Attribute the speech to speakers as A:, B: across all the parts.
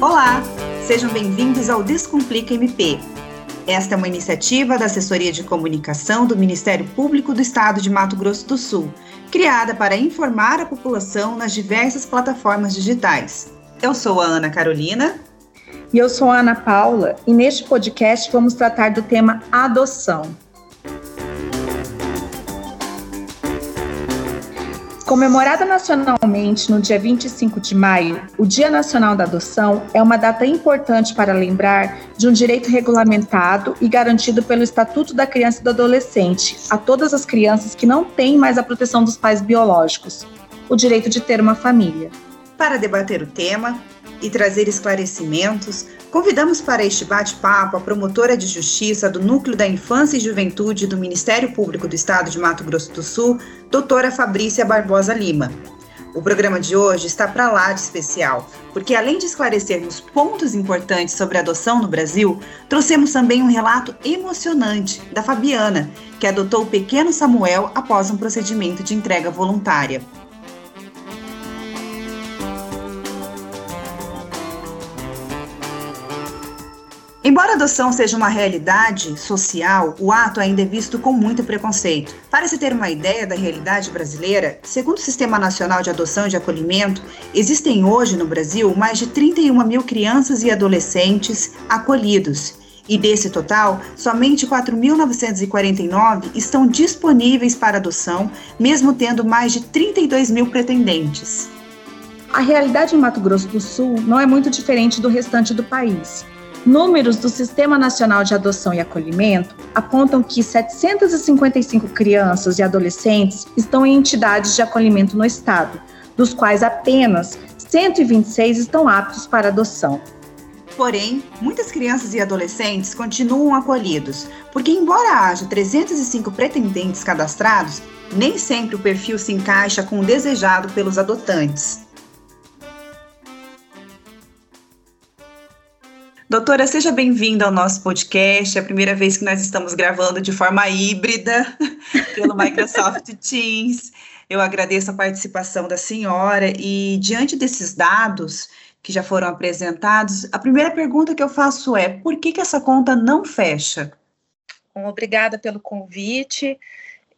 A: Olá, sejam bem-vindos ao Descomplica MP. Esta é uma iniciativa da Assessoria de Comunicação do Ministério Público do Estado de Mato Grosso do Sul, criada para informar a população nas diversas plataformas digitais. Eu sou a Ana Carolina.
B: E eu sou a Ana Paula, e neste podcast vamos tratar do tema adoção. Comemorada nacionalmente no dia 25 de maio, o Dia Nacional da Adoção é uma data importante para lembrar de um direito regulamentado e garantido pelo Estatuto da Criança e do Adolescente a todas as crianças que não têm mais a proteção dos pais biológicos, o direito de ter uma família.
A: Para debater o tema e trazer esclarecimentos, Convidamos para este bate-papo a promotora de justiça do Núcleo da Infância e Juventude do Ministério Público do Estado de Mato Grosso do Sul, doutora Fabrícia Barbosa Lima. O programa de hoje está para lá de especial, porque além de esclarecermos pontos importantes sobre a adoção no Brasil, trouxemos também um relato emocionante da Fabiana, que adotou o pequeno Samuel após um procedimento de entrega voluntária. Embora a adoção seja uma realidade social, o ato ainda é visto com muito preconceito. Para se ter uma ideia da realidade brasileira, segundo o Sistema Nacional de Adoção e de Acolhimento, existem hoje no Brasil mais de 31 mil crianças e adolescentes acolhidos. E desse total, somente 4.949 estão disponíveis para adoção, mesmo tendo mais de 32 mil pretendentes.
B: A realidade em Mato Grosso do Sul não é muito diferente do restante do país. Números do Sistema Nacional de Adoção e Acolhimento apontam que 755 crianças e adolescentes estão em entidades de acolhimento no estado, dos quais apenas 126 estão aptos para adoção.
A: Porém, muitas crianças e adolescentes continuam acolhidos, porque, embora haja 305 pretendentes cadastrados, nem sempre o perfil se encaixa com o desejado pelos adotantes. Doutora, seja bem-vinda ao nosso podcast. É a primeira vez que nós estamos gravando de forma híbrida pelo Microsoft Teams. Eu agradeço a participação da senhora e, diante desses dados que já foram apresentados, a primeira pergunta que eu faço é: por que, que essa conta não fecha?
C: Obrigada pelo convite.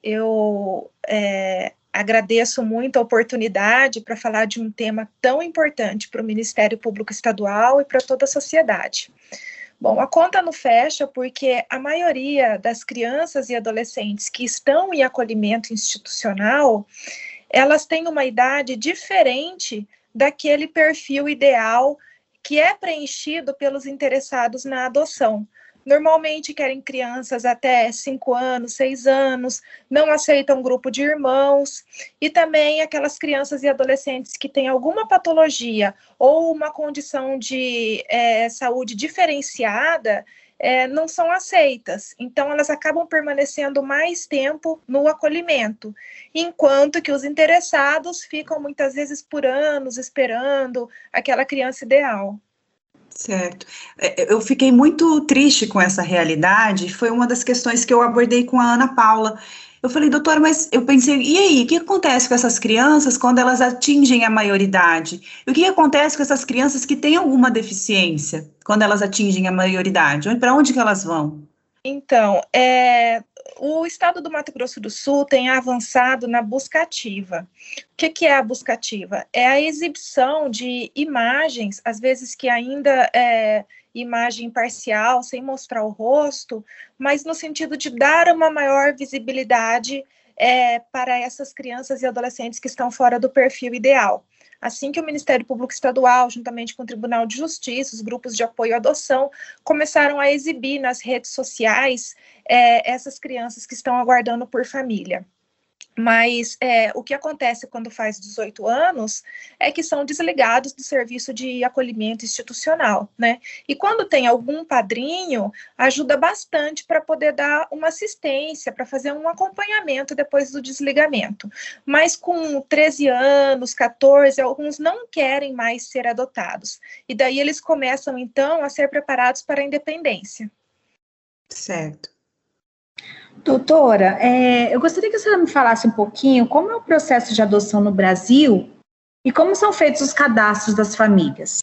C: Eu é, agradeço muito a oportunidade para falar de um tema tão importante para o Ministério Público Estadual e para toda a sociedade. Bom, a conta não fecha porque a maioria das crianças e adolescentes que estão em acolhimento institucional, elas têm uma idade diferente daquele perfil ideal que é preenchido pelos interessados na adoção. Normalmente querem crianças até 5 anos, 6 anos, não aceitam grupo de irmãos, e também aquelas crianças e adolescentes que têm alguma patologia ou uma condição de é, saúde diferenciada, é, não são aceitas. Então, elas acabam permanecendo mais tempo no acolhimento, enquanto que os interessados ficam muitas vezes por anos esperando aquela criança ideal.
A: Certo. É, é, eu fiquei muito triste com essa realidade, foi uma das questões que eu abordei com a Ana Paula. Eu falei, doutora, mas eu pensei, e aí, o que acontece com essas crianças quando elas atingem a maioridade? E o que acontece com essas crianças que têm alguma deficiência quando elas atingem a maioridade? Para onde que elas vão?
C: Então, é, o estado do Mato Grosso do Sul tem avançado na busca ativa. O que, que, é a busca ativa? É a exibição de imagens, às vezes que ainda é imagem parcial, sem mostrar o rosto, mas no sentido de dar uma maior visibilidade é, para essas crianças e adolescentes que estão fora do perfil ideal. Assim que o Ministério Público Estadual, juntamente com o Tribunal de Justiça, os grupos de apoio à adoção, começaram a exibir nas redes sociais é, essas crianças que estão aguardando por família. Mas é, o que acontece quando faz 18 anos é que são desligados do serviço de acolhimento institucional, né? E quando tem algum padrinho, ajuda bastante para poder dar uma assistência, para fazer um acompanhamento depois do desligamento. Mas com 13 anos, 14, alguns não querem mais ser adotados. E daí eles começam, então, a ser preparados para a independência.
A: Certo.
B: Doutora, é, eu gostaria que a senhora me falasse um pouquinho como é o processo de adoção no Brasil e como são feitos os cadastros das famílias.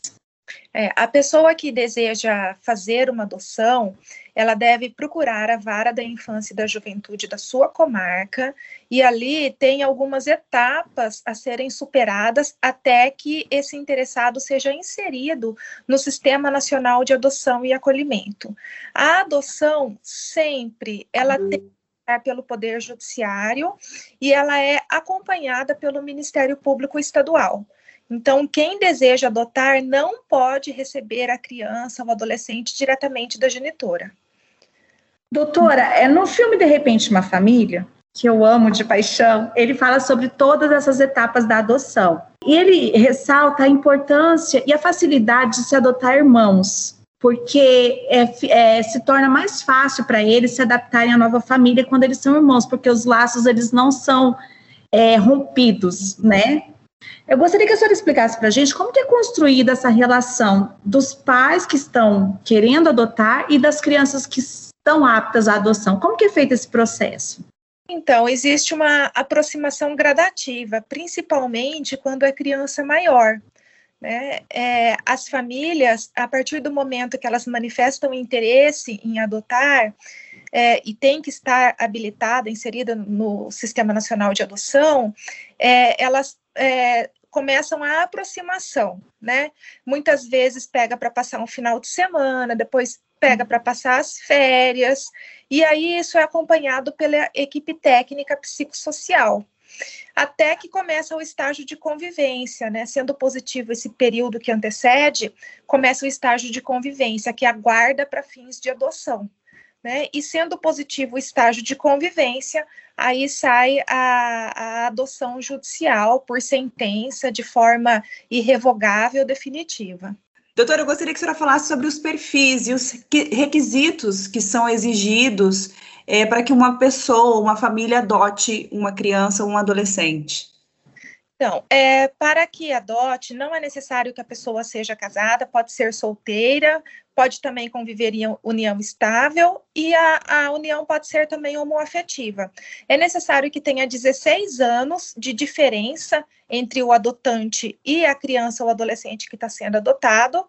C: É, a pessoa que deseja fazer uma adoção, ela deve procurar a vara da infância e da juventude da sua comarca, e ali tem algumas etapas a serem superadas até que esse interessado seja inserido no Sistema Nacional de Adoção e Acolhimento. A adoção sempre ela uhum. tem pelo Poder Judiciário e ela é acompanhada pelo Ministério Público Estadual. Então, quem deseja adotar não pode receber a criança ou adolescente diretamente da genitora.
B: Doutora, é no filme De Repente uma Família, que eu amo de paixão, ele fala sobre todas essas etapas da adoção. E ele ressalta a importância e a facilidade de se adotar irmãos, porque é, é, se torna mais fácil para eles se adaptarem à nova família quando eles são irmãos, porque os laços eles não são é, rompidos, né? Eu gostaria que a senhora explicasse para a gente como que é construída essa relação dos pais que estão querendo adotar e das crianças que estão aptas à adoção. Como que é feito esse processo?
C: Então, existe uma aproximação gradativa, principalmente quando é criança maior. Né? É, as famílias, a partir do momento que elas manifestam interesse em adotar, é, e tem que estar habilitada, inserida no Sistema Nacional de Adoção, é, elas é, começam a aproximação, né? Muitas vezes pega para passar um final de semana, depois pega para passar as férias, e aí isso é acompanhado pela equipe técnica psicossocial. Até que começa o estágio de convivência, né? Sendo positivo esse período que antecede, começa o estágio de convivência, que aguarda para fins de adoção né? E sendo positivo o estágio de convivência, aí sai a, a adoção judicial por sentença de forma irrevogável definitiva.
A: Doutora, eu gostaria que a senhora falasse sobre os perfis e os requisitos que são exigidos é, para que uma pessoa, uma família adote uma criança ou um adolescente.
C: Então, é, para que adote, não é necessário que a pessoa seja casada, pode ser solteira, pode também conviver em união estável e a, a união pode ser também homoafetiva. É necessário que tenha 16 anos de diferença entre o adotante e a criança ou adolescente que está sendo adotado,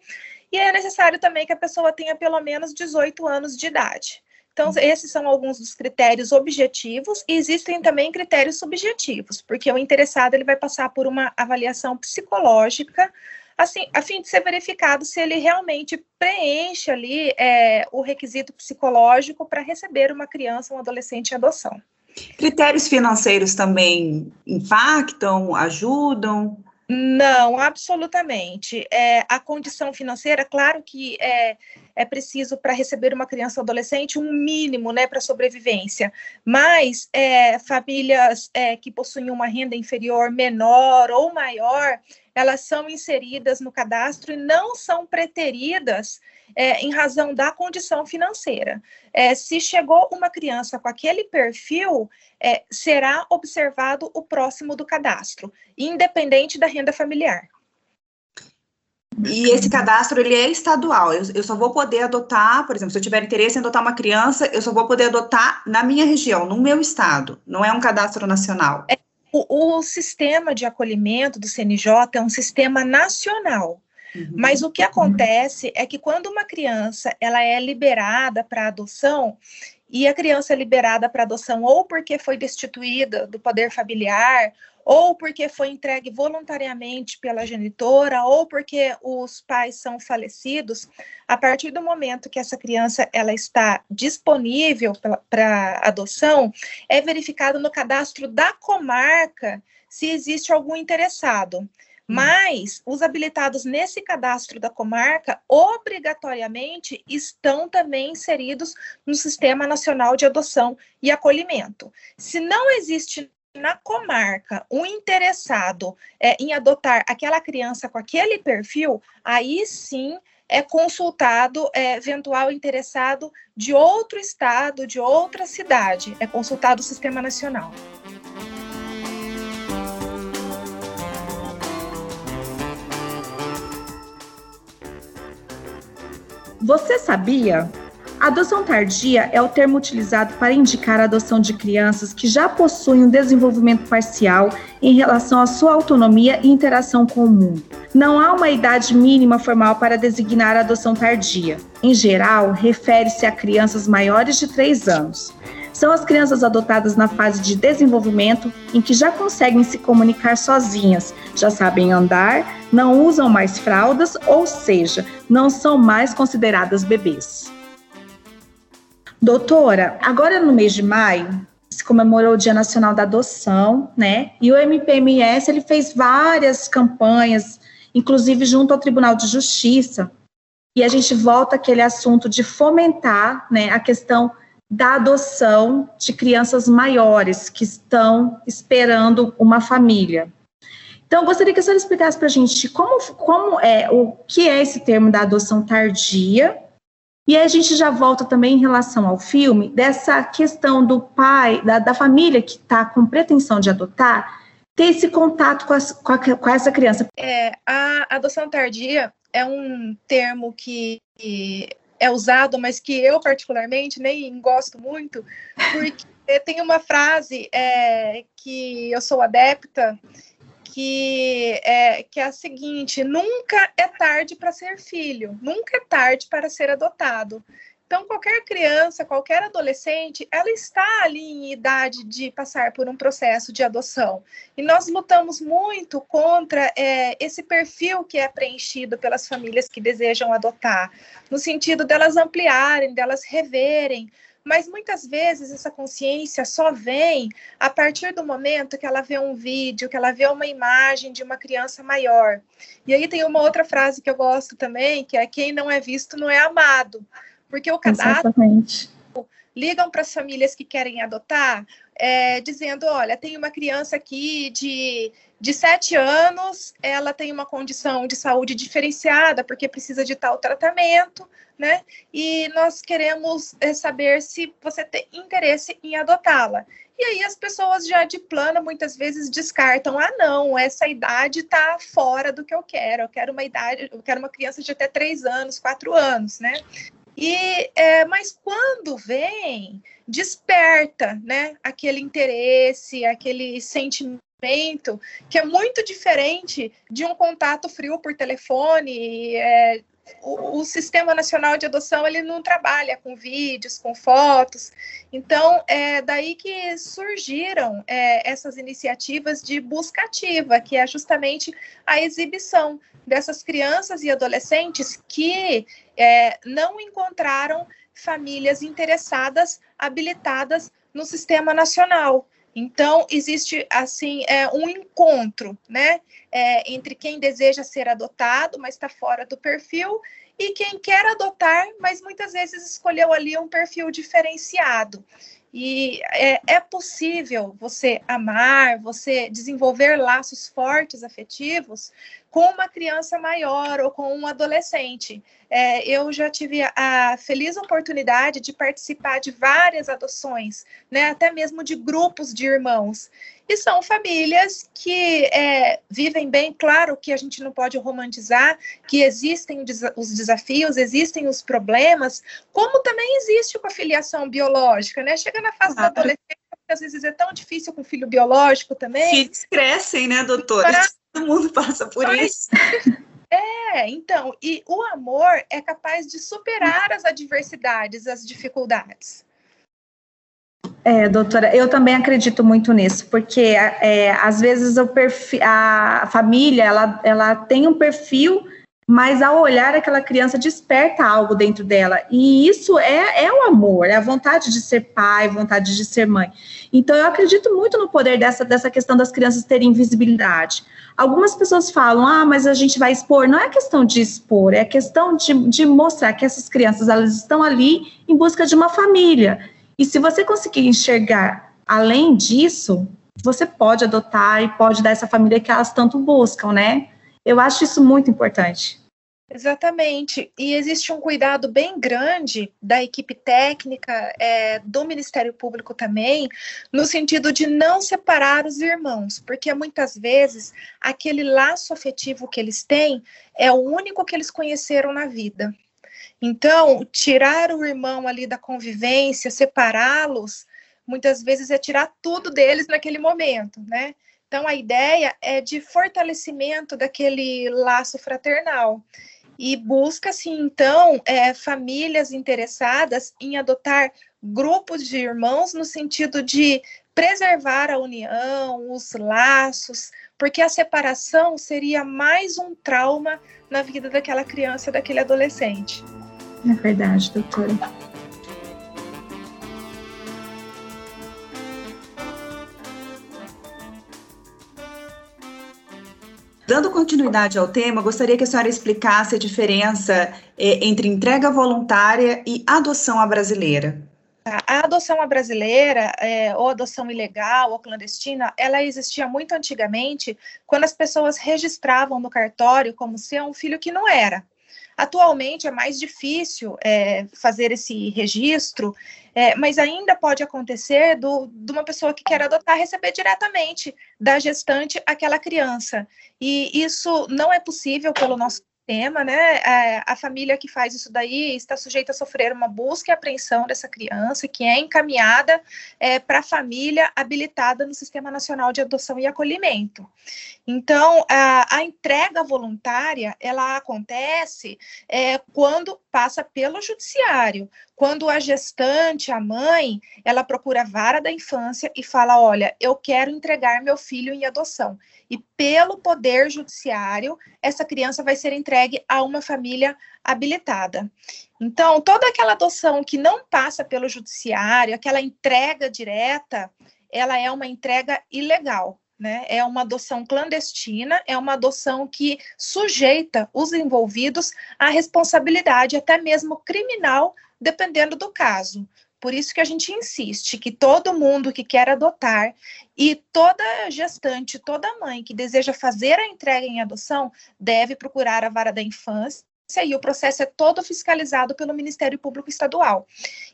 C: e é necessário também que a pessoa tenha pelo menos 18 anos de idade. Então, esses são alguns dos critérios objetivos e existem também critérios subjetivos, porque o interessado ele vai passar por uma avaliação psicológica, assim, a fim de ser verificado se ele realmente preenche ali é, o requisito psicológico para receber uma criança, um adolescente em adoção.
A: Critérios financeiros também impactam, ajudam?
C: Não, absolutamente. É, a condição financeira, claro que é, é preciso para receber uma criança ou adolescente um mínimo, né, para sobrevivência. Mas é, famílias é, que possuem uma renda inferior menor ou maior, elas são inseridas no cadastro e não são preteridas é, em razão da condição financeira. É, se chegou uma criança com aquele perfil, é, será observado o próximo do cadastro, independente da renda familiar.
A: E esse cadastro ele é estadual. Eu, eu, só vou poder adotar, por exemplo, se eu tiver interesse em adotar uma criança, eu só vou poder adotar na minha região, no meu estado. Não é um cadastro nacional.
C: É, o, o sistema de acolhimento do CNJ é um sistema nacional. Uhum. Mas o que acontece é que quando uma criança ela é liberada para adoção, e a criança é liberada para adoção ou porque foi destituída do poder familiar, ou porque foi entregue voluntariamente pela genitora, ou porque os pais são falecidos, a partir do momento que essa criança ela está disponível para adoção, é verificado no cadastro da comarca se existe algum interessado. Hum. Mas os habilitados nesse cadastro da comarca, obrigatoriamente, estão também inseridos no Sistema Nacional de Adoção e Acolhimento. Se não existe na comarca um interessado é, em adotar aquela criança com aquele perfil, aí sim é consultado é, eventual interessado de outro estado, de outra cidade, é consultado o Sistema Nacional.
B: Você sabia Adoção tardia é o termo utilizado para indicar a adoção de crianças que já possuem um desenvolvimento parcial em relação à sua autonomia e interação com o mundo. Não há uma idade mínima formal para designar a adoção tardia. Em geral, refere-se a crianças maiores de 3 anos. São as crianças adotadas na fase de desenvolvimento em que já conseguem se comunicar sozinhas, já sabem andar, não usam mais fraldas, ou seja, não são mais consideradas bebês. Doutora, agora no mês de maio se comemorou o Dia Nacional da Adoção, né? E o MPMS ele fez várias campanhas, inclusive junto ao Tribunal de Justiça. E a gente volta aquele assunto de fomentar, né, a questão da adoção de crianças maiores que estão esperando uma família. Então, gostaria que a senhora explicasse para a gente como, como é o que é esse termo da adoção tardia e a gente já volta também em relação ao filme, dessa questão do pai, da, da família que está com pretensão de adotar, ter esse contato com, as, com, a, com, essa criança.
C: É, a adoção tardia é um termo que é usado, mas que eu particularmente nem gosto muito, porque tem uma frase é, que eu sou adepta, que é, que é a seguinte: nunca é tarde para ser filho, nunca é tarde para ser adotado. Então, qualquer criança, qualquer adolescente, ela está ali em idade de passar por um processo de adoção. E nós lutamos muito contra é, esse perfil que é preenchido pelas famílias que desejam adotar, no sentido delas ampliarem, delas reverem mas muitas vezes essa consciência só vem a partir do momento que ela vê um vídeo, que ela vê uma imagem de uma criança maior. E aí tem uma outra frase que eu gosto também, que é quem não é visto não é amado. Porque o cadastro. Ligam para as famílias que querem adotar, é, dizendo: olha, tem uma criança aqui de, de sete anos, ela tem uma condição de saúde diferenciada, porque precisa de tal tratamento, né? E nós queremos é, saber se você tem interesse em adotá-la. E aí as pessoas já de plano muitas vezes descartam: ah, não, essa idade está fora do que eu quero. Eu quero uma idade, eu quero uma criança de até três anos, quatro anos, né? E, é, mas quando vem, desperta, né, aquele interesse, aquele sentimento que é muito diferente de um contato frio por telefone, é, o, o, Sistema Nacional de Adoção ele não trabalha com vídeos, com fotos. Então, é daí que surgiram é, essas iniciativas de busca ativa, que é justamente a exibição dessas crianças e adolescentes que é, não encontraram famílias interessadas, habilitadas no Sistema Nacional. Então, existe, assim, é, um encontro, né, é, entre quem deseja ser adotado, mas está fora do perfil, e quem quer adotar, mas muitas vezes escolheu ali um perfil diferenciado. E é, é, possível você amar, você desenvolver laços fortes afetivos com uma criança maior ou com um adolescente. É, eu já tive a feliz oportunidade de participar de várias adoções, né, até mesmo de grupos de irmãos. E são famílias que é, vivem bem, claro que a gente não pode romantizar, que existem os desafios, existem os problemas, como também existe com a filiação biológica, né? Chega na fase claro. da adolescência, às vezes é tão difícil com filho biológico também.
A: Filhos crescem, né, doutora? Para... Todo mundo passa por isso.
C: É, então, e o amor é capaz de superar as adversidades, as dificuldades.
B: É, doutora, eu também acredito muito nisso, porque é, às vezes o perfil, a família ela, ela tem um perfil, mas ao olhar aquela criança desperta algo dentro dela. E isso é, é o amor, é a vontade de ser pai, vontade de ser mãe. Então eu acredito muito no poder dessa, dessa questão das crianças terem visibilidade. Algumas pessoas falam, ah, mas a gente vai expor. Não é questão de expor, é questão de, de mostrar que essas crianças elas estão ali em busca de uma família e se você conseguir enxergar além disso, você pode adotar e pode dar essa família que elas tanto buscam, né? Eu acho isso muito importante.
C: Exatamente. E existe um cuidado bem grande da equipe técnica, é, do Ministério Público também, no sentido de não separar os irmãos, porque muitas vezes aquele laço afetivo que eles têm é o único que eles conheceram na vida. Então, tirar o irmão ali da convivência, separá-los, muitas vezes é tirar tudo deles naquele momento, né? Então, a ideia é de fortalecimento daquele laço fraternal. E busca-se, então, é, famílias interessadas em adotar grupos de irmãos no sentido de preservar a união, os laços, porque a separação seria mais um trauma na vida daquela criança, daquele adolescente.
B: É verdade, doutora.
A: Dando continuidade ao tema, gostaria que a senhora explicasse a diferença eh, entre entrega voluntária e adoção à brasileira.
C: A adoção à brasileira, é, ou adoção ilegal ou clandestina, ela existia muito antigamente, quando as pessoas registravam no cartório como ser um filho que não era. Atualmente é mais difícil é, fazer esse registro, é, mas ainda pode acontecer do, de uma pessoa que quer adotar receber diretamente da gestante aquela criança. E isso não é possível pelo nosso sistema, né? É, a família que faz isso daí está sujeita a sofrer uma busca e apreensão dessa criança, que é encaminhada é, para a família habilitada no Sistema Nacional de Adoção e Acolhimento. Então, a, a entrega voluntária, ela acontece é, quando passa pelo judiciário, quando a gestante, a mãe, ela procura a vara da infância e fala, olha, eu quero entregar meu filho em adoção e pelo poder judiciário, essa criança vai ser entregue a uma família habilitada. Então, toda aquela adoção que não passa pelo judiciário, aquela entrega direta, ela é uma entrega ilegal. Né? É uma adoção clandestina, é uma adoção que sujeita os envolvidos à responsabilidade, até mesmo criminal, dependendo do caso. Por isso que a gente insiste que todo mundo que quer adotar e toda gestante, toda mãe que deseja fazer a entrega em adoção deve procurar a vara da infância e o processo é todo fiscalizado pelo Ministério Público Estadual.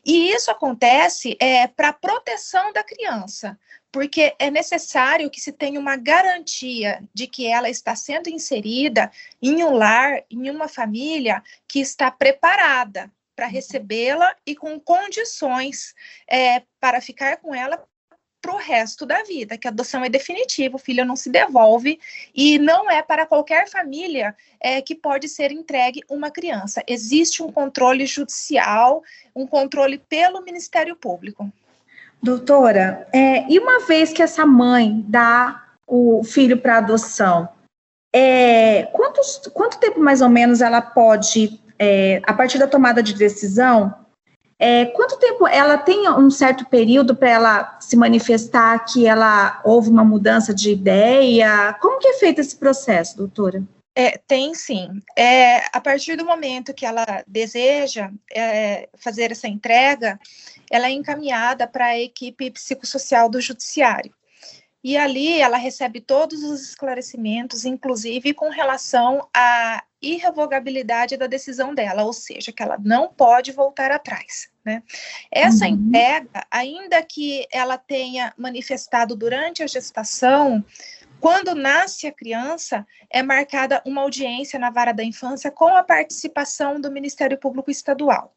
C: E isso acontece é, para proteção da criança, porque é necessário que se tenha uma garantia de que ela está sendo inserida em um lar, em uma família que está preparada para recebê-la e com condições é, para ficar com ela para o resto da vida, que a adoção é definitiva, o filho não se devolve e não é para qualquer família é, que pode ser entregue uma criança. Existe um controle judicial, um controle pelo Ministério Público.
B: Doutora, é, e uma vez que essa mãe dá o filho para adoção, é, quantos, quanto tempo mais ou menos ela pode é, a partir da tomada de decisão, é, quanto tempo ela tem um certo período para ela se manifestar que ela houve uma mudança de ideia? Como que é feito esse processo, doutora?
C: É, tem sim. É, a partir do momento que ela deseja é, fazer essa entrega, ela é encaminhada para a equipe psicossocial do judiciário. E ali ela recebe todos os esclarecimentos, inclusive com relação à irrevogabilidade da decisão dela, ou seja, que ela não pode voltar atrás. Né? Essa uhum. entrega, ainda que ela tenha manifestado durante a gestação, quando nasce a criança, é marcada uma audiência na vara da infância com a participação do Ministério Público Estadual.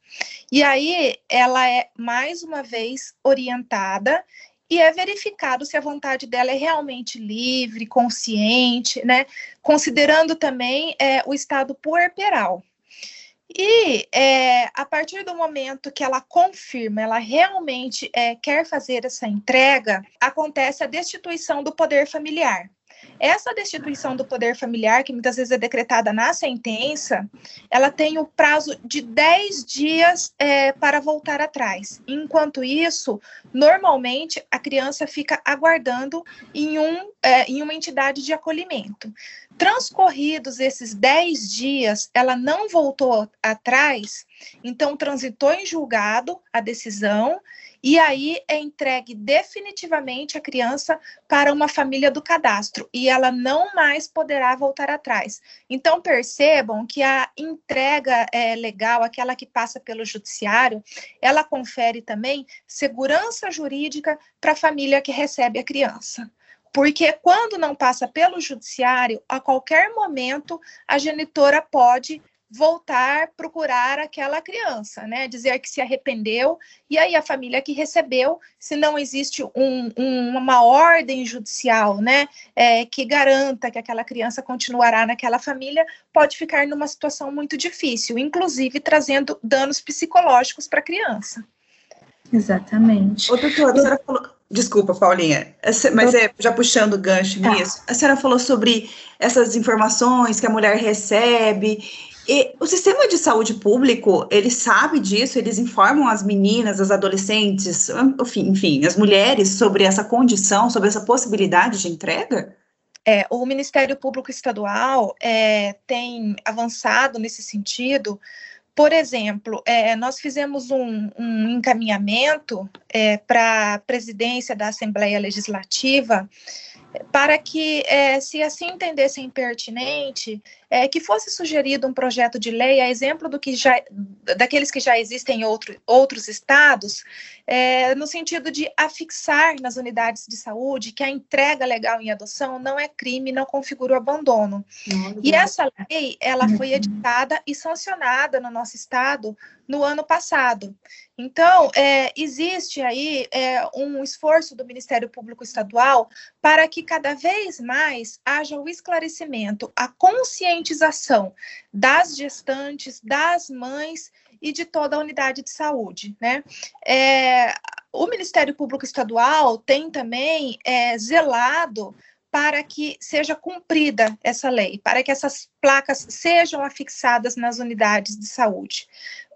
C: E aí ela é mais uma vez orientada e é verificado se a vontade dela é realmente livre, consciente, né? Considerando também é, o estado puerperal. E é, a partir do momento que ela confirma, ela realmente é, quer fazer essa entrega, acontece a destituição do poder familiar. Essa destituição do poder familiar, que muitas vezes é decretada na sentença, ela tem o prazo de 10 dias é, para voltar atrás. Enquanto isso, normalmente a criança fica aguardando em, um, é, em uma entidade de acolhimento. Transcorridos esses 10 dias, ela não voltou atrás, então transitou em julgado a decisão e aí é entregue definitivamente a criança para uma família do cadastro e ela não mais poderá voltar atrás. Então percebam que a entrega é, legal, aquela que passa pelo judiciário, ela confere também segurança jurídica para a família que recebe a criança. Porque quando não passa pelo judiciário, a qualquer momento a genitora pode voltar procurar aquela criança, né? Dizer que se arrependeu e aí a família que recebeu, se não existe um, um, uma ordem judicial, né, é, que garanta que aquela criança continuará naquela família, pode ficar numa situação muito difícil, inclusive trazendo danos psicológicos para a criança.
B: Exatamente.
A: Ô, doutora, a senhora falou, Desculpa, Paulinha, mas é já puxando o gancho tá. nisso. A senhora falou sobre essas informações que a mulher recebe. E o sistema de saúde público, ele sabe disso, eles informam as meninas, as adolescentes, enfim, enfim, as mulheres sobre essa condição, sobre essa possibilidade de entrega?
C: É, o Ministério Público Estadual é, tem avançado nesse sentido, por exemplo, é, nós fizemos um, um encaminhamento é, para a presidência da Assembleia Legislativa para que, é, se assim entendessem pertinente, é, que fosse sugerido um projeto de lei, a exemplo do que já, daqueles que já existem em outro, outros estados, é, no sentido de afixar nas unidades de saúde que a entrega legal em adoção não é crime, não configura o abandono. e essa lei, ela foi uhum. editada e sancionada no nosso estado no ano passado. Então, é, existe aí é, um esforço do Ministério Público Estadual para que cada vez mais haja o esclarecimento, a conscientização das gestantes, das mães e de toda a unidade de saúde, né? É, o Ministério Público Estadual tem também é, zelado para que seja cumprida essa lei, para que essas placas sejam afixadas nas unidades de saúde.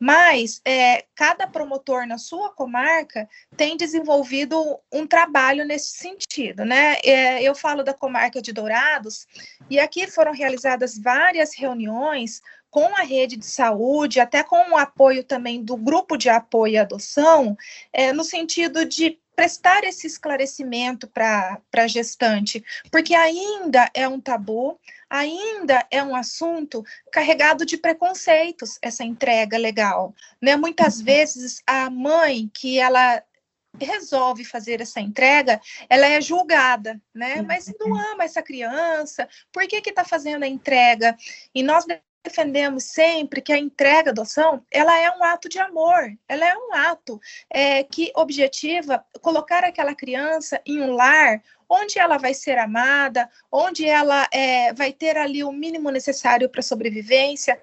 C: Mas é, cada promotor na sua comarca tem desenvolvido um trabalho nesse sentido, né? É, eu falo da comarca de Dourados, e aqui foram realizadas várias reuniões com a rede de saúde, até com o apoio também do grupo de apoio à adoção, é, no sentido de prestar esse esclarecimento para a gestante, porque ainda é um tabu, ainda é um assunto carregado de preconceitos, essa entrega legal. Né? Muitas uhum. vezes a mãe que ela resolve fazer essa entrega, ela é julgada, né? Mas não uhum. ama essa criança, por que que está fazendo a entrega? E nós defendemos sempre que a entrega adoção ela é um ato de amor, ela é um ato é, que objetiva colocar aquela criança em um lar onde ela vai ser amada, onde ela é, vai ter ali o mínimo necessário para sobrevivência,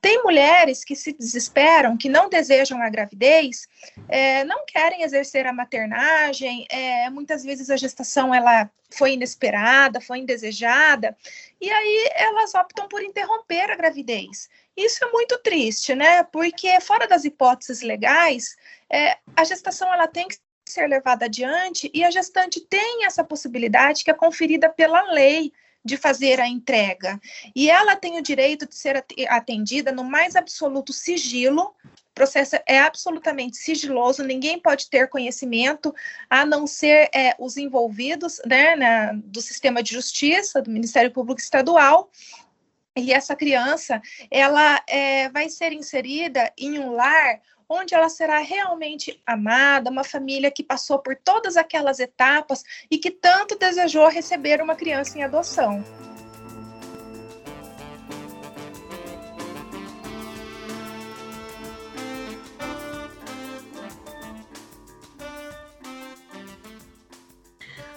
C: tem mulheres que se desesperam, que não desejam a gravidez, é, não querem exercer a maternagem, é, muitas vezes a gestação ela foi inesperada, foi indesejada, e aí elas optam por interromper a gravidez. Isso é muito triste, né? Porque fora das hipóteses legais, é, a gestação ela tem que ser levada adiante e a gestante tem essa possibilidade que é conferida pela lei de fazer a entrega. E ela tem o direito de ser atendida no mais absoluto sigilo. O processo é absolutamente sigiloso, ninguém pode ter conhecimento, a não ser é, os envolvidos né, na, do sistema de justiça, do Ministério Público Estadual, e essa criança ela é, vai ser inserida em um lar onde ela será realmente amada, uma família que passou por todas aquelas etapas e que tanto desejou receber uma criança em adoção.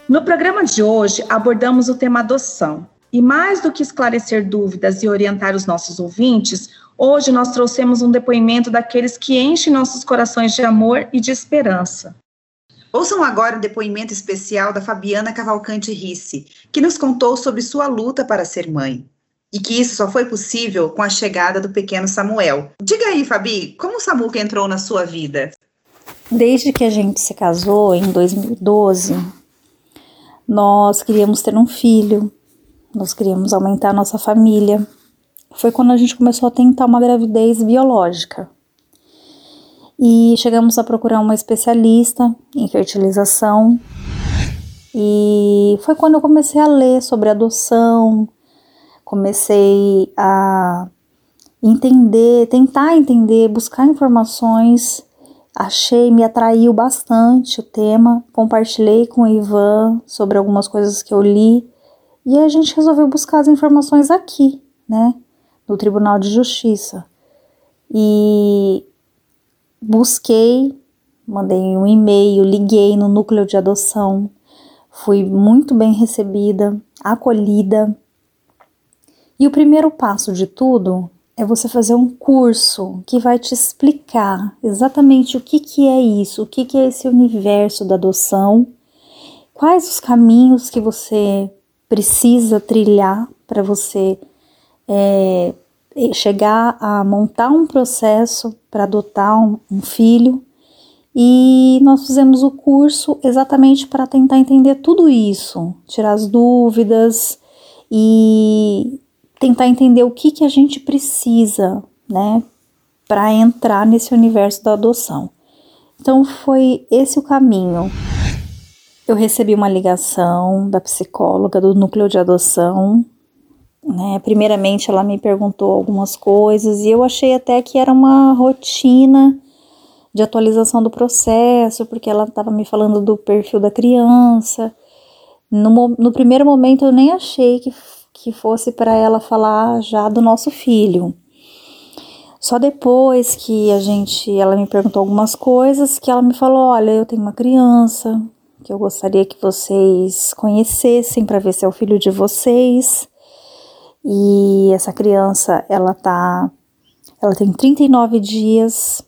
B: No programa de hoje, abordamos o tema adoção. E mais do que esclarecer dúvidas e orientar os nossos ouvintes, Hoje nós trouxemos um depoimento daqueles que enchem nossos corações de amor e de esperança.
A: Ouçam agora o depoimento especial da Fabiana Cavalcante Risse, que nos contou sobre sua luta para ser mãe. E que isso só foi possível com a chegada do pequeno Samuel. Diga aí, Fabi, como o Samuca entrou na sua vida?
D: Desde que a gente se casou, em 2012, nós queríamos ter um filho, nós queríamos aumentar a nossa família foi quando a gente começou a tentar uma gravidez biológica. E chegamos a procurar uma especialista em fertilização. E foi quando eu comecei a ler sobre adoção, comecei a entender, tentar entender, buscar informações. Achei, me atraiu bastante o tema. Compartilhei com o Ivan sobre algumas coisas que eu li e a gente resolveu buscar as informações aqui, né? No Tribunal de Justiça. E busquei, mandei um e-mail, liguei no núcleo de adoção, fui muito bem recebida, acolhida. E o primeiro passo de tudo é você fazer um curso que vai te explicar exatamente o que, que é isso, o que, que é esse universo da adoção, quais os caminhos que você precisa trilhar para você é, chegar a montar um processo para adotar um, um filho. E nós fizemos o curso exatamente para tentar entender tudo isso, tirar as dúvidas e tentar entender o que, que a gente precisa, né, para entrar nesse universo da adoção. Então foi esse o caminho. Eu recebi uma ligação da psicóloga do núcleo de adoção. Né? Primeiramente, ela me perguntou algumas coisas e eu achei até que era uma rotina de atualização do processo, porque ela estava me falando do perfil da criança. No, no primeiro momento, eu nem achei que que fosse para ela falar já do nosso filho. Só depois que a gente, ela me perguntou algumas coisas, que ela me falou: "Olha, eu tenho uma criança que eu gostaria que vocês conhecessem para ver se é o filho de vocês. E essa criança, ela tá ela tem 39 dias.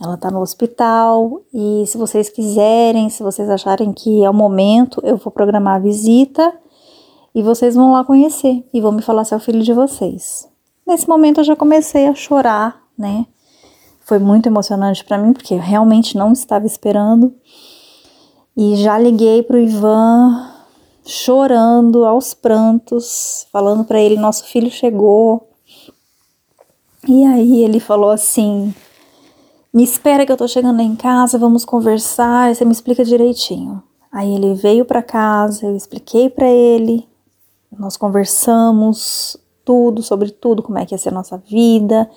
D: Ela tá no hospital e se vocês quiserem, se vocês acharem que é o momento, eu vou programar a visita e vocês vão lá conhecer e vão me falar se é o filho de vocês. Nesse momento eu já comecei a chorar, né? Foi muito emocionante para mim porque eu realmente não estava esperando. E já liguei pro Ivan chorando aos prantos, falando para ele nosso filho chegou. E aí ele falou assim: "Me espera que eu tô chegando em casa, vamos conversar, você me explica direitinho". Aí ele veio para casa, eu expliquei para ele nós conversamos tudo sobre tudo, como é que ia ser a nossa vida,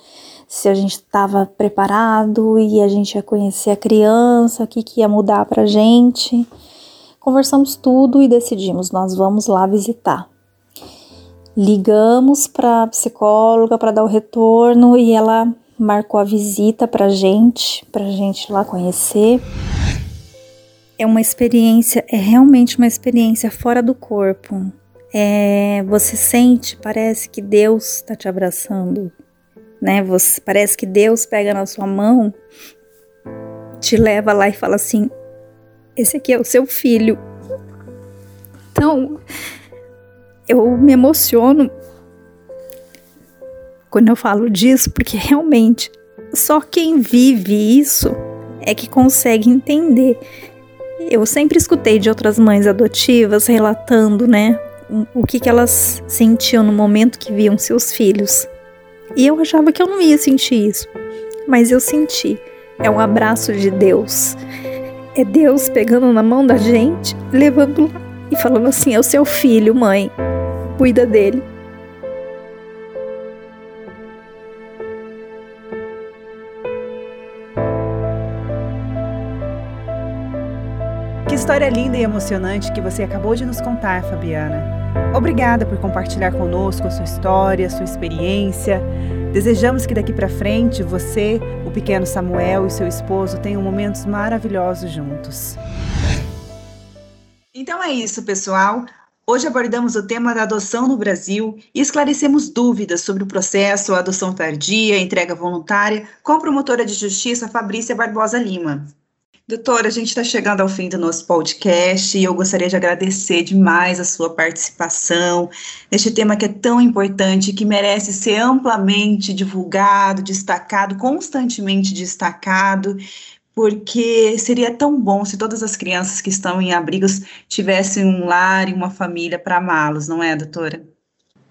D: se a gente estava preparado e a gente ia conhecer a criança, o que, que ia mudar para a gente. Conversamos tudo e decidimos, nós vamos lá visitar. Ligamos para a psicóloga para dar o retorno e ela marcou a visita para gente, para gente lá conhecer. É uma experiência, é realmente uma experiência fora do corpo é, você sente, parece que Deus está te abraçando, né? Você, parece que Deus pega na sua mão, te leva lá e fala assim: esse aqui é o seu filho. Então, eu me emociono quando eu falo disso, porque realmente só quem vive isso é que consegue entender. Eu sempre escutei de outras mães adotivas relatando, né, o que, que elas sentiam no momento que viam seus filhos. E eu achava que eu não ia sentir isso, mas eu senti. É um abraço de Deus. É Deus pegando na mão da gente, levando lá e falando assim: é o seu filho, mãe, cuida dele.
A: Que história linda e emocionante que você acabou de nos contar, Fabiana. Obrigada por compartilhar conosco a sua história, a sua experiência. Desejamos que daqui para frente você, o pequeno Samuel e seu esposo tenham momentos maravilhosos juntos. Então é isso, pessoal. Hoje abordamos o tema da adoção no Brasil e esclarecemos dúvidas sobre o processo, adoção tardia, entrega voluntária, com a promotora de justiça Fabrícia Barbosa Lima. Doutora, a gente está chegando ao fim do nosso podcast e eu gostaria de agradecer demais a sua participação neste tema que é tão importante, que merece ser amplamente divulgado, destacado, constantemente destacado, porque seria tão bom se todas as crianças que estão em abrigos tivessem um lar e uma família para amá-los, não é, doutora?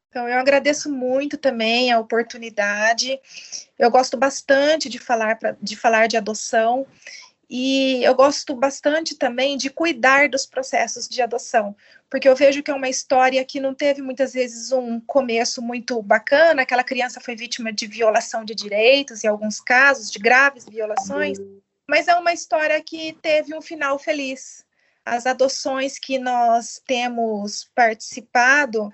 C: Então, eu agradeço muito também a oportunidade. Eu gosto bastante de falar, pra, de falar de adoção e eu gosto bastante também de cuidar dos processos de adoção, porque eu vejo que é uma história que não teve muitas vezes um começo muito bacana, aquela criança foi vítima de violação de direitos, em alguns casos, de graves violações, mas é uma história que teve um final feliz. As adoções que nós temos participado,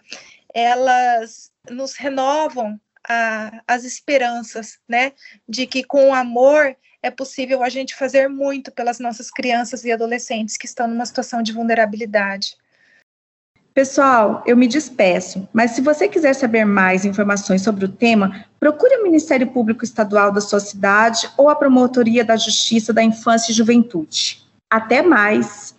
C: elas nos renovam a, as esperanças, né, de que com o amor é possível a gente fazer muito pelas nossas crianças e adolescentes que estão numa situação de vulnerabilidade.
B: Pessoal, eu me despeço, mas se você quiser saber mais informações sobre o tema, procure o Ministério Público Estadual da sua cidade ou a Promotoria da Justiça da Infância e Juventude. Até mais!